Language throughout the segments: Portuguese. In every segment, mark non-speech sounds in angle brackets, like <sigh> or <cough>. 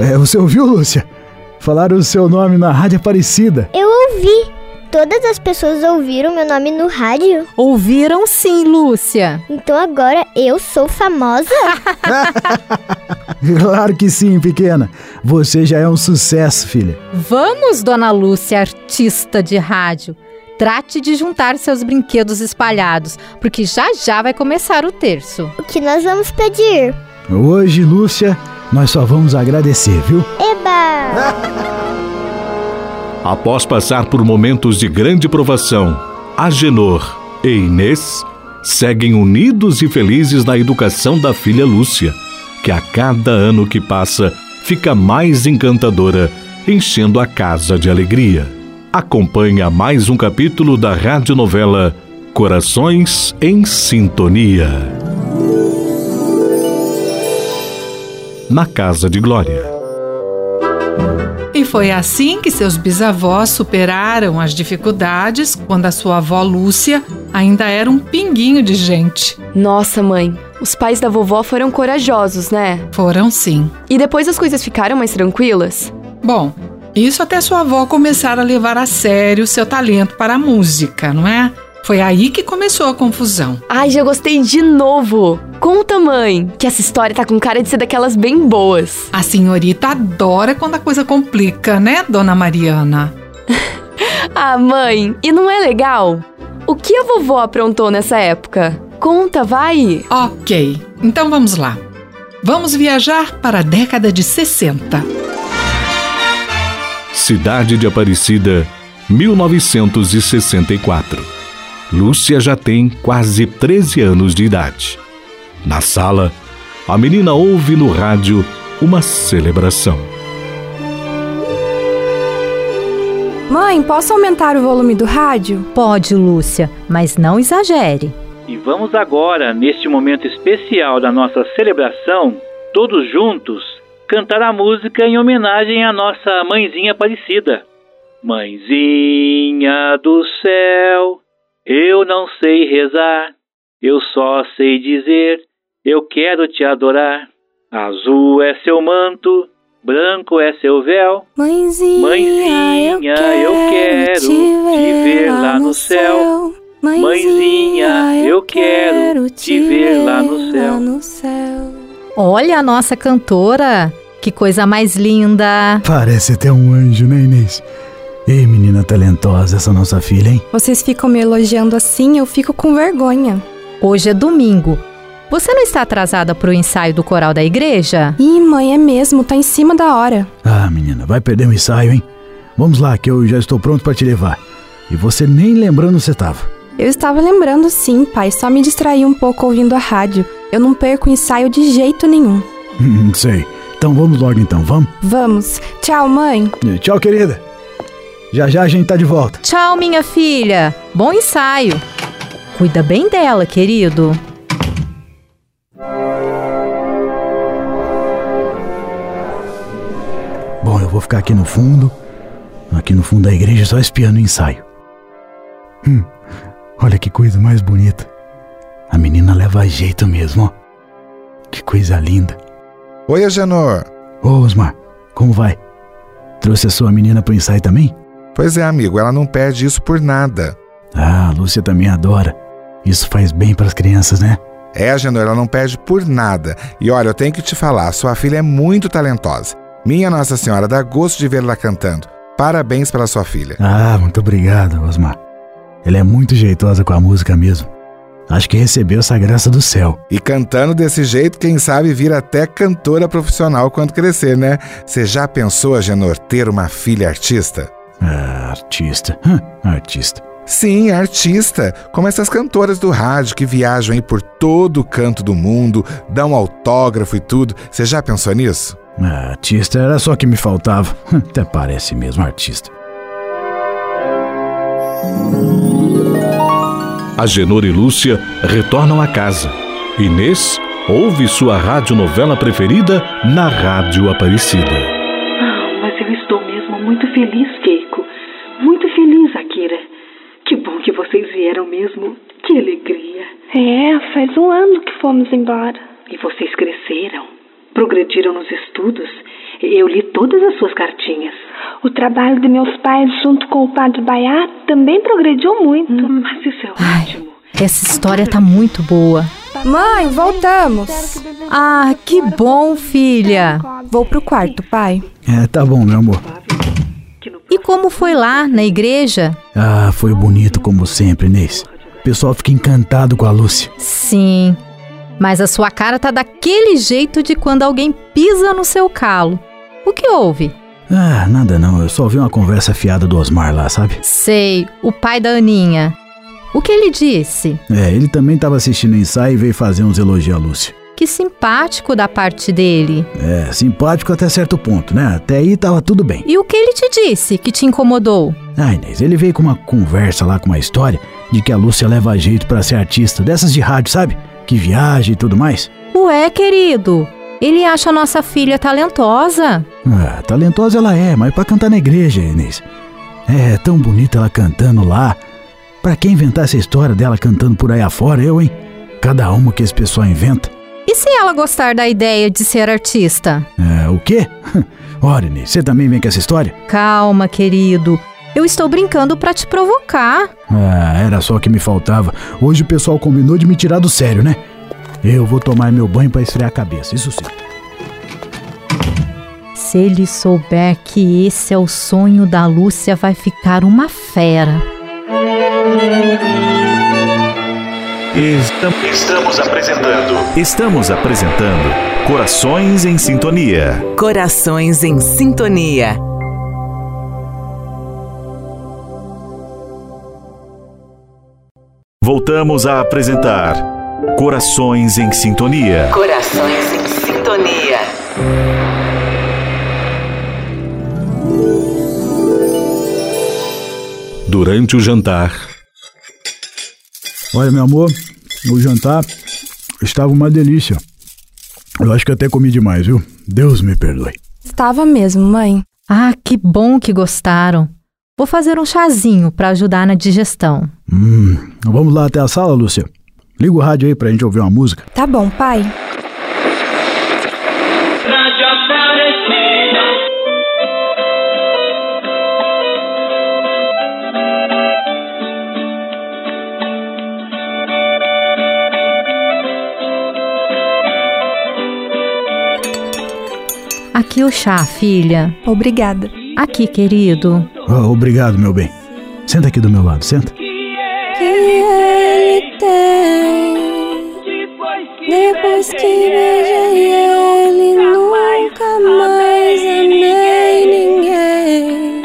É, você ouviu, Lúcia? Falaram o seu nome na Rádio Aparecida. Eu ouvi. Todas as pessoas ouviram meu nome no rádio. Ouviram sim, Lúcia. Então agora eu sou famosa? <laughs> <laughs> claro que sim, pequena. Você já é um sucesso, filha. Vamos, dona Lúcia, artista de rádio. Trate de juntar seus brinquedos espalhados, porque já já vai começar o terço. O que nós vamos pedir? Hoje, Lúcia, nós só vamos agradecer, viu? Eba! <laughs> Após passar por momentos de grande provação, Agenor e Inês seguem unidos e felizes na educação da filha Lúcia, que a cada ano que passa fica mais encantadora, enchendo a casa de alegria. Acompanha mais um capítulo da radionovela Corações em Sintonia. Na Casa de Glória. E foi assim que seus bisavós superaram as dificuldades quando a sua avó Lúcia ainda era um pinguinho de gente. Nossa, mãe, os pais da vovó foram corajosos, né? Foram sim. E depois as coisas ficaram mais tranquilas? Bom, isso até sua avó começar a levar a sério seu talento para a música, não é? Foi aí que começou a confusão. Ai, já gostei de novo! Conta, mãe, que essa história tá com cara de ser daquelas bem boas. A senhorita adora quando a coisa complica, né, dona Mariana? <laughs> ah, mãe, e não é legal? O que a vovó aprontou nessa época? Conta, vai! Ok, então vamos lá. Vamos viajar para a década de 60. Cidade de Aparecida, 1964. Lúcia já tem quase 13 anos de idade. Na sala, a menina ouve no rádio uma celebração. Mãe, posso aumentar o volume do rádio? Pode, Lúcia, mas não exagere. E vamos agora, neste momento especial da nossa celebração, todos juntos, cantar a música em homenagem à nossa mãezinha Aparecida. Mãezinha do céu, eu não sei rezar, eu só sei dizer, eu quero te adorar. Azul é seu manto, branco é seu véu. Mãezinha, Mãezinha eu quero, te, ver lá no céu. Mãezinha, eu quero te ver lá no céu. no céu. Olha a nossa cantora, que coisa mais linda. Parece até um anjo, né, Inês? Ei, menina talentosa, essa nossa filha, hein? Vocês ficam me elogiando assim, eu fico com vergonha. Hoje é domingo. Você não está atrasada para o ensaio do coral da igreja? Ih, mãe, é mesmo, tá em cima da hora. Ah, menina, vai perder o ensaio, hein? Vamos lá, que eu já estou pronto para te levar. E você nem lembrando você estava. Eu estava lembrando sim, pai, só me distraí um pouco ouvindo a rádio. Eu não perco o ensaio de jeito nenhum. Hum, sei. Então vamos logo então, vamos? Vamos. Tchau, mãe. Tchau, querida. Já já a gente tá de volta. Tchau, minha filha. Bom ensaio. Cuida bem dela, querido. Vou ficar aqui no fundo, aqui no fundo da igreja, só espiando o ensaio. Hum, olha que coisa mais bonita. A menina leva jeito mesmo, ó. Que coisa linda. Oi, Agenor. Ô, Osmar, como vai? Trouxe a sua menina pro ensaio também? Pois é, amigo, ela não perde isso por nada. Ah, a Lúcia também adora. Isso faz bem para as crianças, né? É, Agenor, ela não perde por nada. E olha, eu tenho que te falar, sua filha é muito talentosa. Minha Nossa Senhora, dá gosto de vê-la cantando. Parabéns pela sua filha. Ah, muito obrigado, Osmar. Ela é muito jeitosa com a música mesmo. Acho que recebeu essa graça do céu. E cantando desse jeito, quem sabe vir até cantora profissional quando crescer, né? Você já pensou, Agenor, ter uma filha artista? Ah, artista. Hum, artista. Sim, artista, como essas cantoras do rádio que viajam aí por todo o canto do mundo, dão autógrafo e tudo. Você já pensou nisso? Ah, artista era só que me faltava. Hum, até parece mesmo artista. Agenor e Lúcia retornam a casa. Inês ouve sua radionovela preferida na Rádio Aparecida. Ah, mas eu estou mesmo muito feliz, Keiko. Muito feliz, Akira. Que bom que vocês vieram mesmo. Que alegria. É, faz um ano que fomos embora. E vocês cresceram, progrediram nos estudos. Eu li todas as suas cartinhas. O trabalho de meus pais junto com o padre Baiá também progrediu muito. Hum, mas isso é ótimo. Essa história tá muito boa. Mãe, voltamos. Ah, que bom, filha. Vou pro quarto, pai. É, tá bom, meu amor. E como foi lá, na igreja? Ah, foi bonito como sempre, Inês. O pessoal fica encantado com a Lúcia. Sim, mas a sua cara tá daquele jeito de quando alguém pisa no seu calo. O que houve? Ah, nada não. Eu só vi uma conversa fiada do Osmar lá, sabe? Sei, o pai da Aninha. O que ele disse? É, ele também estava assistindo o ensaio e veio fazer uns elogios à Lúcia. Que simpático da parte dele. É, simpático até certo ponto, né? Até aí tava tudo bem. E o que ele te disse que te incomodou? Ah, Inês, ele veio com uma conversa lá, com uma história de que a Lúcia leva jeito para ser artista, dessas de rádio, sabe? Que viaja e tudo mais. Ué, querido, ele acha a nossa filha talentosa. Ah, talentosa ela é, mas para cantar na igreja, Inês. É tão bonita ela cantando lá. Para quem inventar essa história dela cantando por aí afora, eu, hein? Cada uma que esse pessoal inventa. E se ela gostar da ideia de ser artista? É, o quê? <laughs> Ora, Inês, você também vem com essa história? Calma, querido. Eu estou brincando para te provocar. Ah, era só o que me faltava. Hoje o pessoal combinou de me tirar do sério, né? Eu vou tomar meu banho para esfriar a cabeça, isso sim. Se ele souber que esse é o sonho da Lúcia, vai ficar uma fera. Estamos apresentando. Estamos apresentando Corações em Sintonia. Corações em Sintonia. Voltamos a apresentar Corações em Sintonia. Corações em Sintonia. Durante o jantar. Olha, meu amor, o jantar estava uma delícia. Eu acho que até comi demais, viu? Deus me perdoe. Estava mesmo, mãe. Ah, que bom que gostaram. Vou fazer um chazinho para ajudar na digestão. Hum, vamos lá até a sala, Lúcia. Liga o rádio aí pra gente ouvir uma música. Tá bom, pai. Aqui o chá, filha. Obrigada. Aqui, querido. Ah, obrigado, meu bem. Senta aqui do meu lado, senta. Que ele tem. Depois que beijei ele, nunca mais amei ninguém.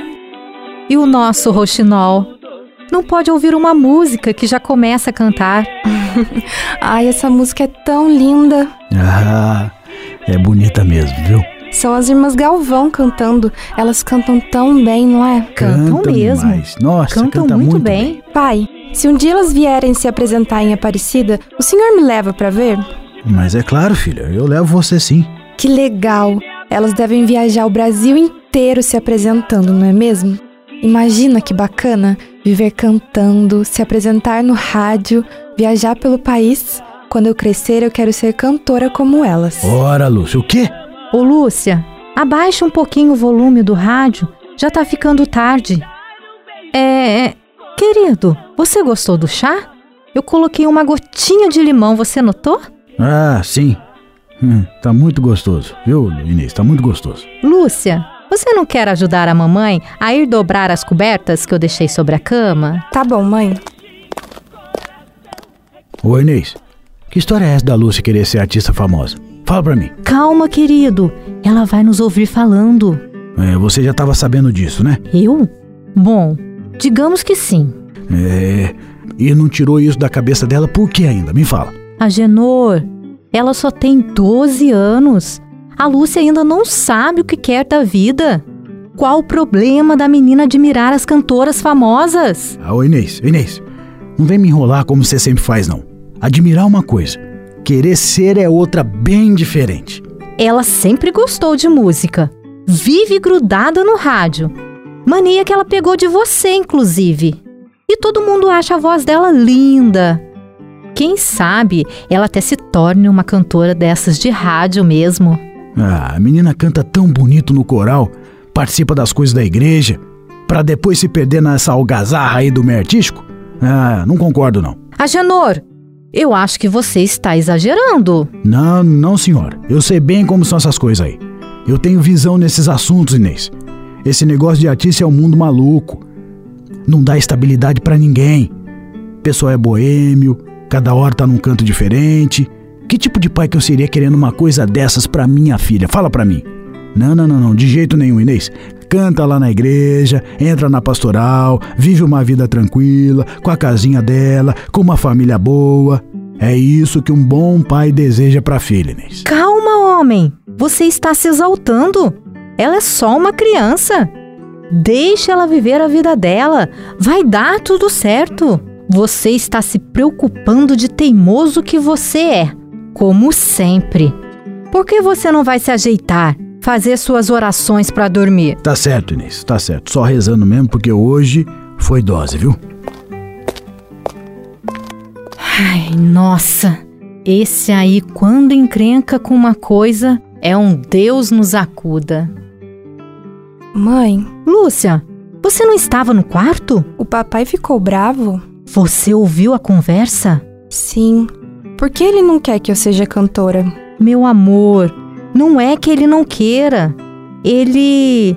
E o nosso roxinol? Não pode ouvir uma música que já começa a cantar. <laughs> Ai, essa música é tão linda. Ah, é bonita mesmo, viu? São as irmãs Galvão cantando. Elas cantam tão bem, não é? Cantam mesmo. demais. Nossa, Cantam canta muito, muito bem. Pai, se um dia elas vierem se apresentar em Aparecida, o senhor me leva pra ver? Mas é claro, filha, eu levo você sim. Que legal! Elas devem viajar o Brasil inteiro se apresentando, não é mesmo? Imagina que bacana viver cantando, se apresentar no rádio, viajar pelo país. Quando eu crescer, eu quero ser cantora como elas. Ora, Lúcia, o quê? Ô, Lúcia, abaixa um pouquinho o volume do rádio. Já tá ficando tarde. É, é. Querido, você gostou do chá? Eu coloquei uma gotinha de limão, você notou? Ah, sim. Hum, tá muito gostoso, viu, Inês? Tá muito gostoso. Lúcia, você não quer ajudar a mamãe a ir dobrar as cobertas que eu deixei sobre a cama? Tá bom, mãe. Ô, Inês, que história é essa da Lúcia querer ser artista famosa? Fala pra mim. Calma, querido. Ela vai nos ouvir falando. É, você já tava sabendo disso, né? Eu? Bom, digamos que sim. É. E não tirou isso da cabeça dela por que ainda? Me fala. Agenor, ela só tem 12 anos. A Lúcia ainda não sabe o que quer da vida. Qual o problema da menina admirar as cantoras famosas? Ah, ô Inês, Inês, não vem me enrolar como você sempre faz, não. Admirar uma coisa, querer ser é outra bem diferente. Ela sempre gostou de música. Vive grudada no rádio. Mania que ela pegou de você, inclusive. E todo mundo acha a voz dela linda. Quem sabe ela até se torne uma cantora dessas de rádio mesmo. Ah, a menina canta tão bonito no coral, participa das coisas da igreja, para depois se perder nessa algazarra aí do meio artístico? Ah, não concordo não. Agenor, eu acho que você está exagerando. Não, não, senhora. Eu sei bem como são essas coisas aí. Eu tenho visão nesses assuntos, Inês. Esse negócio de artista é um mundo maluco. Não dá estabilidade para ninguém. O pessoal é boêmio, cada hora tá num canto diferente. Que tipo de pai que eu seria querendo uma coisa dessas pra minha filha? Fala pra mim. Não, não, não, não, de jeito nenhum, Inês. Canta lá na igreja, entra na pastoral, vive uma vida tranquila, com a casinha dela, com uma família boa. É isso que um bom pai deseja pra filha, Inês. Calma, homem. Você está se exaltando. Ela é só uma criança. Deixe ela viver a vida dela. Vai dar tudo certo. Você está se preocupando de teimoso que você é, como sempre. Por que você não vai se ajeitar? Fazer suas orações para dormir? Tá certo, Inês, tá certo. Só rezando mesmo porque hoje foi dose, viu? Ai, nossa. Esse aí, quando encrenca com uma coisa, é um Deus nos acuda. Mãe. Lúcia, você não estava no quarto? O papai ficou bravo? Você ouviu a conversa? Sim. Por que ele não quer que eu seja cantora? Meu amor, não é que ele não queira. Ele.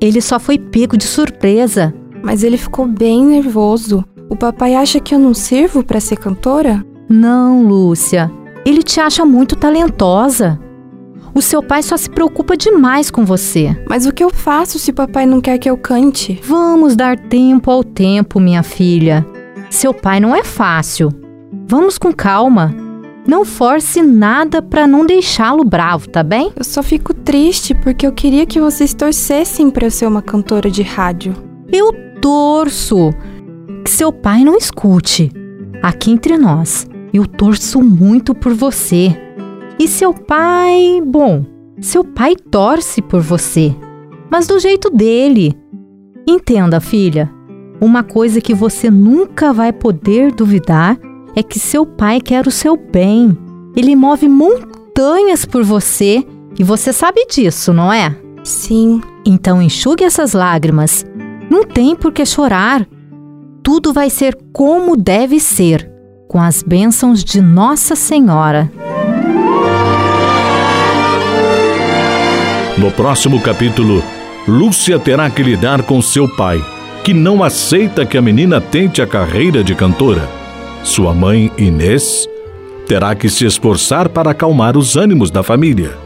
Ele só foi pego de surpresa. Mas ele ficou bem nervoso. O papai acha que eu não sirvo para ser cantora? Não, Lúcia. Ele te acha muito talentosa. O seu pai só se preocupa demais com você. Mas o que eu faço se papai não quer que eu cante? Vamos dar tempo ao tempo, minha filha. Seu pai não é fácil. Vamos com calma. Não force nada para não deixá-lo bravo, tá bem? Eu só fico triste porque eu queria que vocês torcessem para eu ser uma cantora de rádio. Eu torço que seu pai não escute. Aqui entre nós, eu torço muito por você. E seu pai, bom, seu pai torce por você, mas do jeito dele. Entenda, filha, uma coisa que você nunca vai poder duvidar é que seu pai quer o seu bem. Ele move montanhas por você e você sabe disso, não é? Sim. Então enxugue essas lágrimas. Não tem por que chorar. Tudo vai ser como deve ser, com as bênçãos de Nossa Senhora. No próximo capítulo, Lúcia terá que lidar com seu pai, que não aceita que a menina tente a carreira de cantora. Sua mãe, Inês, terá que se esforçar para acalmar os ânimos da família.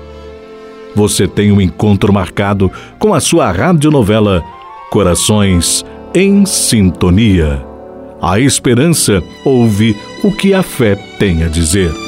Você tem um encontro marcado com a sua radionovela Corações em Sintonia. A esperança ouve o que a fé tem a dizer.